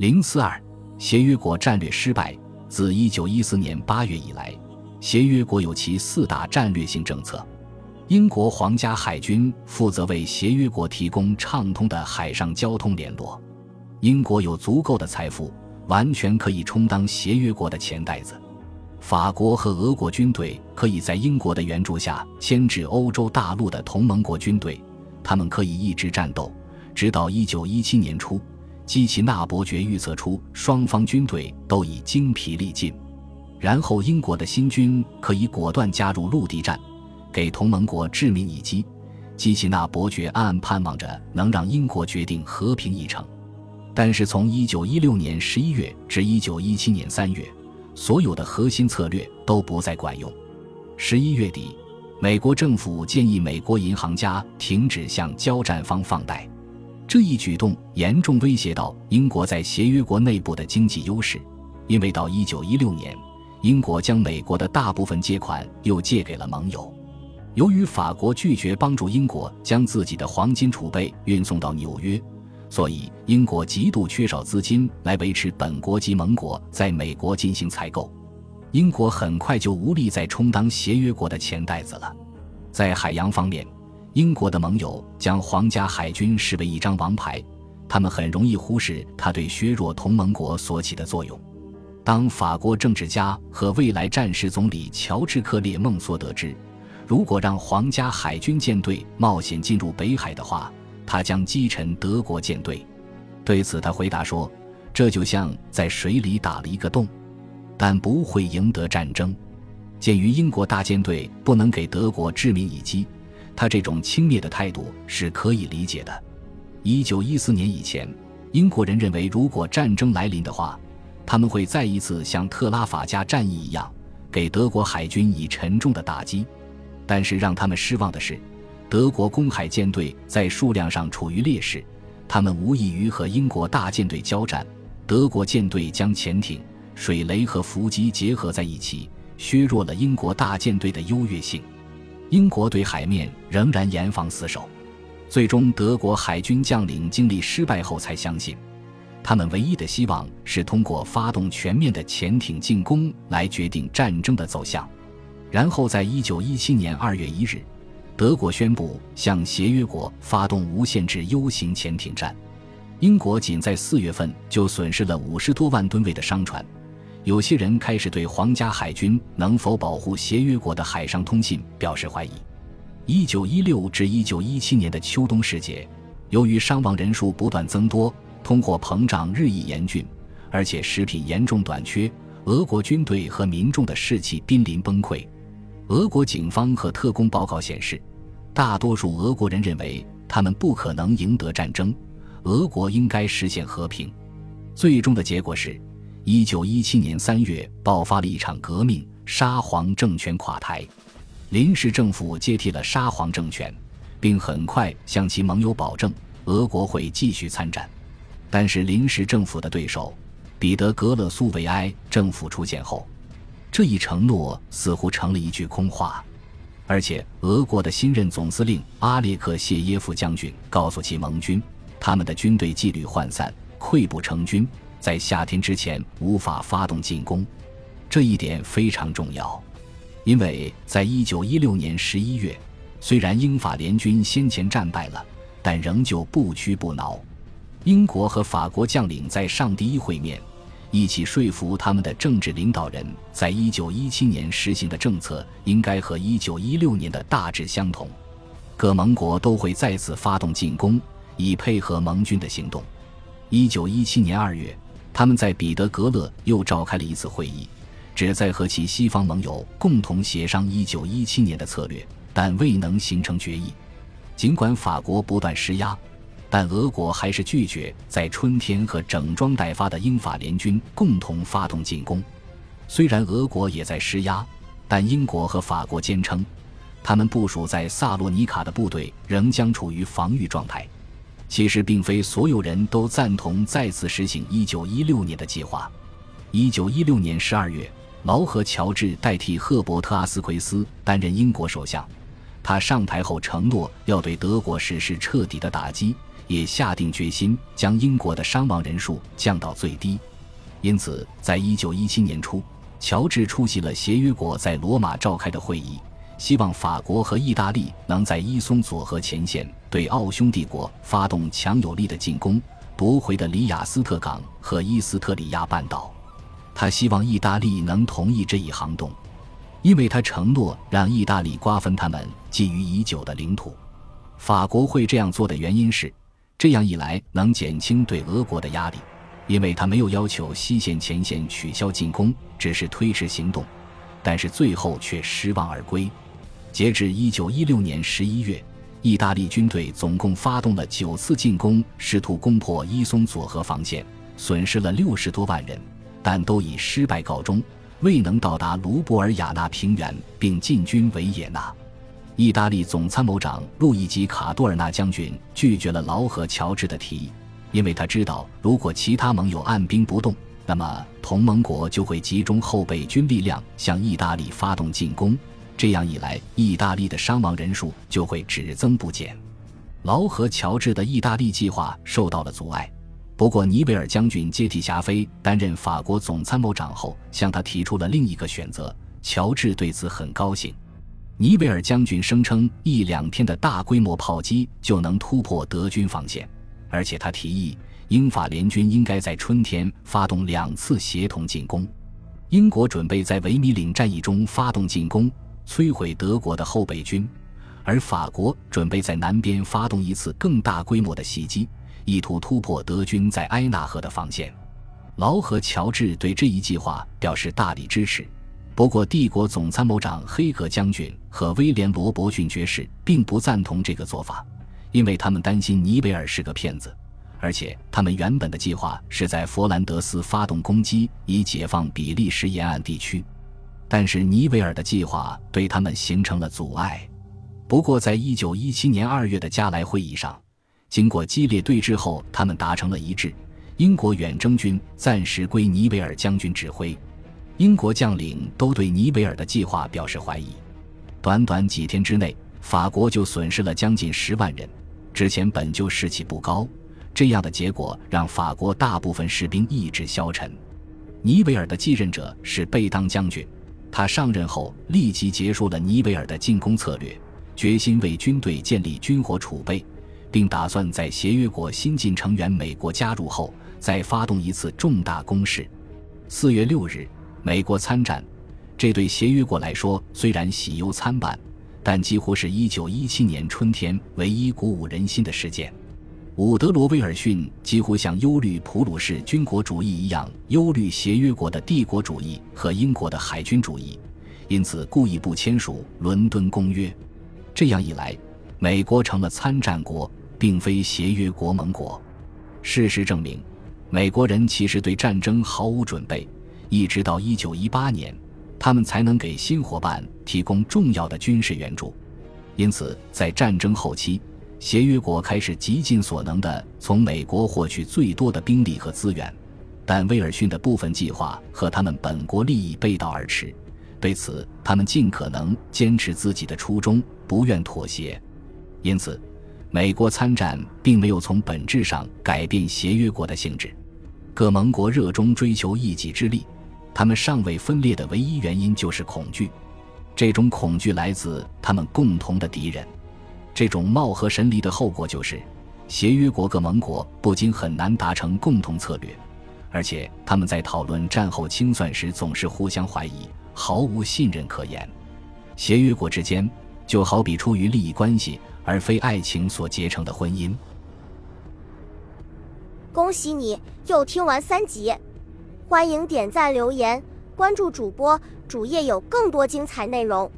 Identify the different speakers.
Speaker 1: 零四二，协约国战略失败。自一九一四年八月以来，协约国有其四大战略性政策。英国皇家海军负责为协约国提供畅通的海上交通联络。英国有足够的财富，完全可以充当协约国的钱袋子。法国和俄国军队可以在英国的援助下牵制欧洲大陆的同盟国军队，他们可以一直战斗，直到一九一七年初。基奇纳伯爵预测出双方军队都已精疲力尽，然后英国的新军可以果断加入陆地战，给同盟国致命一击。基奇纳伯爵暗暗盼望着能让英国决定和平议程，但是从1916年11月至1917年3月，所有的核心策略都不再管用。11月底，美国政府建议美国银行家停止向交战方放贷。这一举动严重威胁到英国在协约国内部的经济优势，因为到1916年，英国将美国的大部分借款又借给了盟友。由于法国拒绝帮助英国将自己的黄金储备运送到纽约，所以英国极度缺少资金来维持本国及盟国在美国进行采购。英国很快就无力再充当协约国的钱袋子了。在海洋方面。英国的盟友将皇家海军视为一张王牌，他们很容易忽视它对削弱同盟国所起的作用。当法国政治家和未来战时总理乔治·克列孟索得知，如果让皇家海军舰队冒险进入北海的话，他将击沉德国舰队。对此，他回答说：“这就像在水里打了一个洞，但不会赢得战争。”鉴于英国大舰队不能给德国致命一击。他这种轻蔑的态度是可以理解的。一九一四年以前，英国人认为，如果战争来临的话，他们会再一次像特拉法加战役一样，给德国海军以沉重的打击。但是让他们失望的是，德国公海舰队在数量上处于劣势，他们无异于和英国大舰队交战。德国舰队将潜艇、水雷和伏击结合在一起，削弱了英国大舰队的优越性。英国对海面仍然严防死守，最终德国海军将领经历失败后才相信，他们唯一的希望是通过发动全面的潜艇进攻来决定战争的走向。然后，在一九一七年二月一日，德国宣布向协约国发动无限制 U 型潜艇战。英国仅在四月份就损失了五十多万吨位的商船。有些人开始对皇家海军能否保护协约国的海上通信表示怀疑。一九一六至一九一七年的秋冬时节，由于伤亡人数不断增多，通货膨胀日益严峻，而且食品严重短缺，俄国军队和民众的士气濒临崩溃。俄国警方和特工报告显示，大多数俄国人认为他们不可能赢得战争，俄国应该实现和平。最终的结果是。一九一七年三月，爆发了一场革命，沙皇政权垮台，临时政府接替了沙皇政权，并很快向其盟友保证俄国会继续参战。但是，临时政府的对手彼得格勒苏维埃政府出现后，这一承诺似乎成了一句空话。而且，俄国的新任总司令阿列克谢耶夫将军告诉其盟军，他们的军队纪律涣散，溃不成军。在夏天之前无法发动进攻，这一点非常重要，因为在一九一六年十一月，虽然英法联军先前战败了，但仍旧不屈不挠。英国和法国将领在上第一会面，一起说服他们的政治领导人，在一九一七年实行的政策应该和一九一六年的大致相同。各盟国都会再次发动进攻，以配合盟军的行动。一九一七年二月。他们在彼得格勒又召开了一次会议，旨在和其西方盟友共同协商1917年的策略，但未能形成决议。尽管法国不断施压，但俄国还是拒绝在春天和整装待发的英法联军共同发动进攻。虽然俄国也在施压，但英国和法国坚称，他们部署在萨洛尼卡的部队仍将处于防御状态。其实并非所有人都赞同再次实行1916年的计划。1916年12月，劳合乔治代替赫伯特·阿斯奎斯担任英国首相。他上台后承诺要对德国实施彻底的打击，也下定决心将英国的伤亡人数降到最低。因此，在一九一七年初，乔治出席了协约国在罗马召开的会议，希望法国和意大利能在伊松佐河前线对奥匈帝国发动强有力的进攻，夺回的里雅斯特港和伊斯特里亚半岛。他希望意大利能同意这一行动，因为他承诺让意大利瓜分他们觊觎已久的领土。法国会这样做的原因是，这样一来能减轻对俄国的压力。因为他没有要求西线前线取消进攻，只是推迟行动，但是最后却失望而归。截至一九一六年十一月，意大利军队总共发动了九次进攻，试图攻破伊松佐河防线，损失了六十多万人，但都以失败告终，未能到达卢布尔雅纳平原并进军维也纳。意大利总参谋长路易吉·卡多尔纳将军拒绝了劳合乔治的提议。因为他知道，如果其他盟友按兵不动，那么同盟国就会集中后备军力量向意大利发动进攻。这样一来，意大利的伤亡人数就会只增不减。劳合乔治的意大利计划受到了阻碍。不过，尼维尔将军接替霞飞担任法国总参谋长后，向他提出了另一个选择。乔治对此很高兴。尼维尔将军声称，一两天的大规模炮击就能突破德军防线。而且他提议，英法联军应该在春天发动两次协同进攻。英国准备在维米岭战役中发动进攻，摧毁德国的后备军；而法国准备在南边发动一次更大规模的袭击，意图突破德军在埃纳河的防线。劳和乔治对这一计划表示大力支持。不过，帝国总参谋长黑格将军和威廉罗伯逊爵士并不赞同这个做法。因为他们担心尼维尔是个骗子，而且他们原本的计划是在佛兰德斯发动攻击，以解放比利时沿岸地区。但是尼维尔的计划对他们形成了阻碍。不过，在一九一七年二月的加莱会议上，经过激烈对峙后，他们达成了一致：英国远征军暂时归尼维尔将军指挥。英国将领都对尼维尔的计划表示怀疑。短短几天之内，法国就损失了将近十万人。之前本就士气不高，这样的结果让法国大部分士兵意志消沉。尼维尔的继任者是贝当将军，他上任后立即结束了尼维尔的进攻策略，决心为军队建立军火储备，并打算在协约国新晋成员美国加入后再发动一次重大攻势。四月六日，美国参战，这对协约国来说虽然喜忧参半。但几乎是一九一七年春天唯一鼓舞人心的事件。伍德罗·威尔逊几乎像忧虑普鲁士军国主义一样忧虑协约国的帝国主义和英国的海军主义，因此故意不签署《伦敦公约》。这样一来，美国成了参战国，并非协约国盟国。事实证明，美国人其实对战争毫无准备，一直到一九一八年。他们才能给新伙伴提供重要的军事援助，因此在战争后期，协约国开始极尽所能地从美国获取最多的兵力和资源。但威尔逊的部分计划和他们本国利益背道而驰，对此他们尽可能坚持自己的初衷，不愿妥协。因此，美国参战并没有从本质上改变协约国的性质。各盟国热衷追求一己之利。他们尚未分裂的唯一原因就是恐惧，这种恐惧来自他们共同的敌人。这种貌合神离的后果就是，协约国各盟国不仅很难达成共同策略，而且他们在讨论战后清算时总是互相怀疑，毫无信任可言。协约国之间就好比出于利益关系而非爱情所结成的婚姻。
Speaker 2: 恭喜你又听完三集。欢迎点赞、留言、关注主播，主页有更多精彩内容。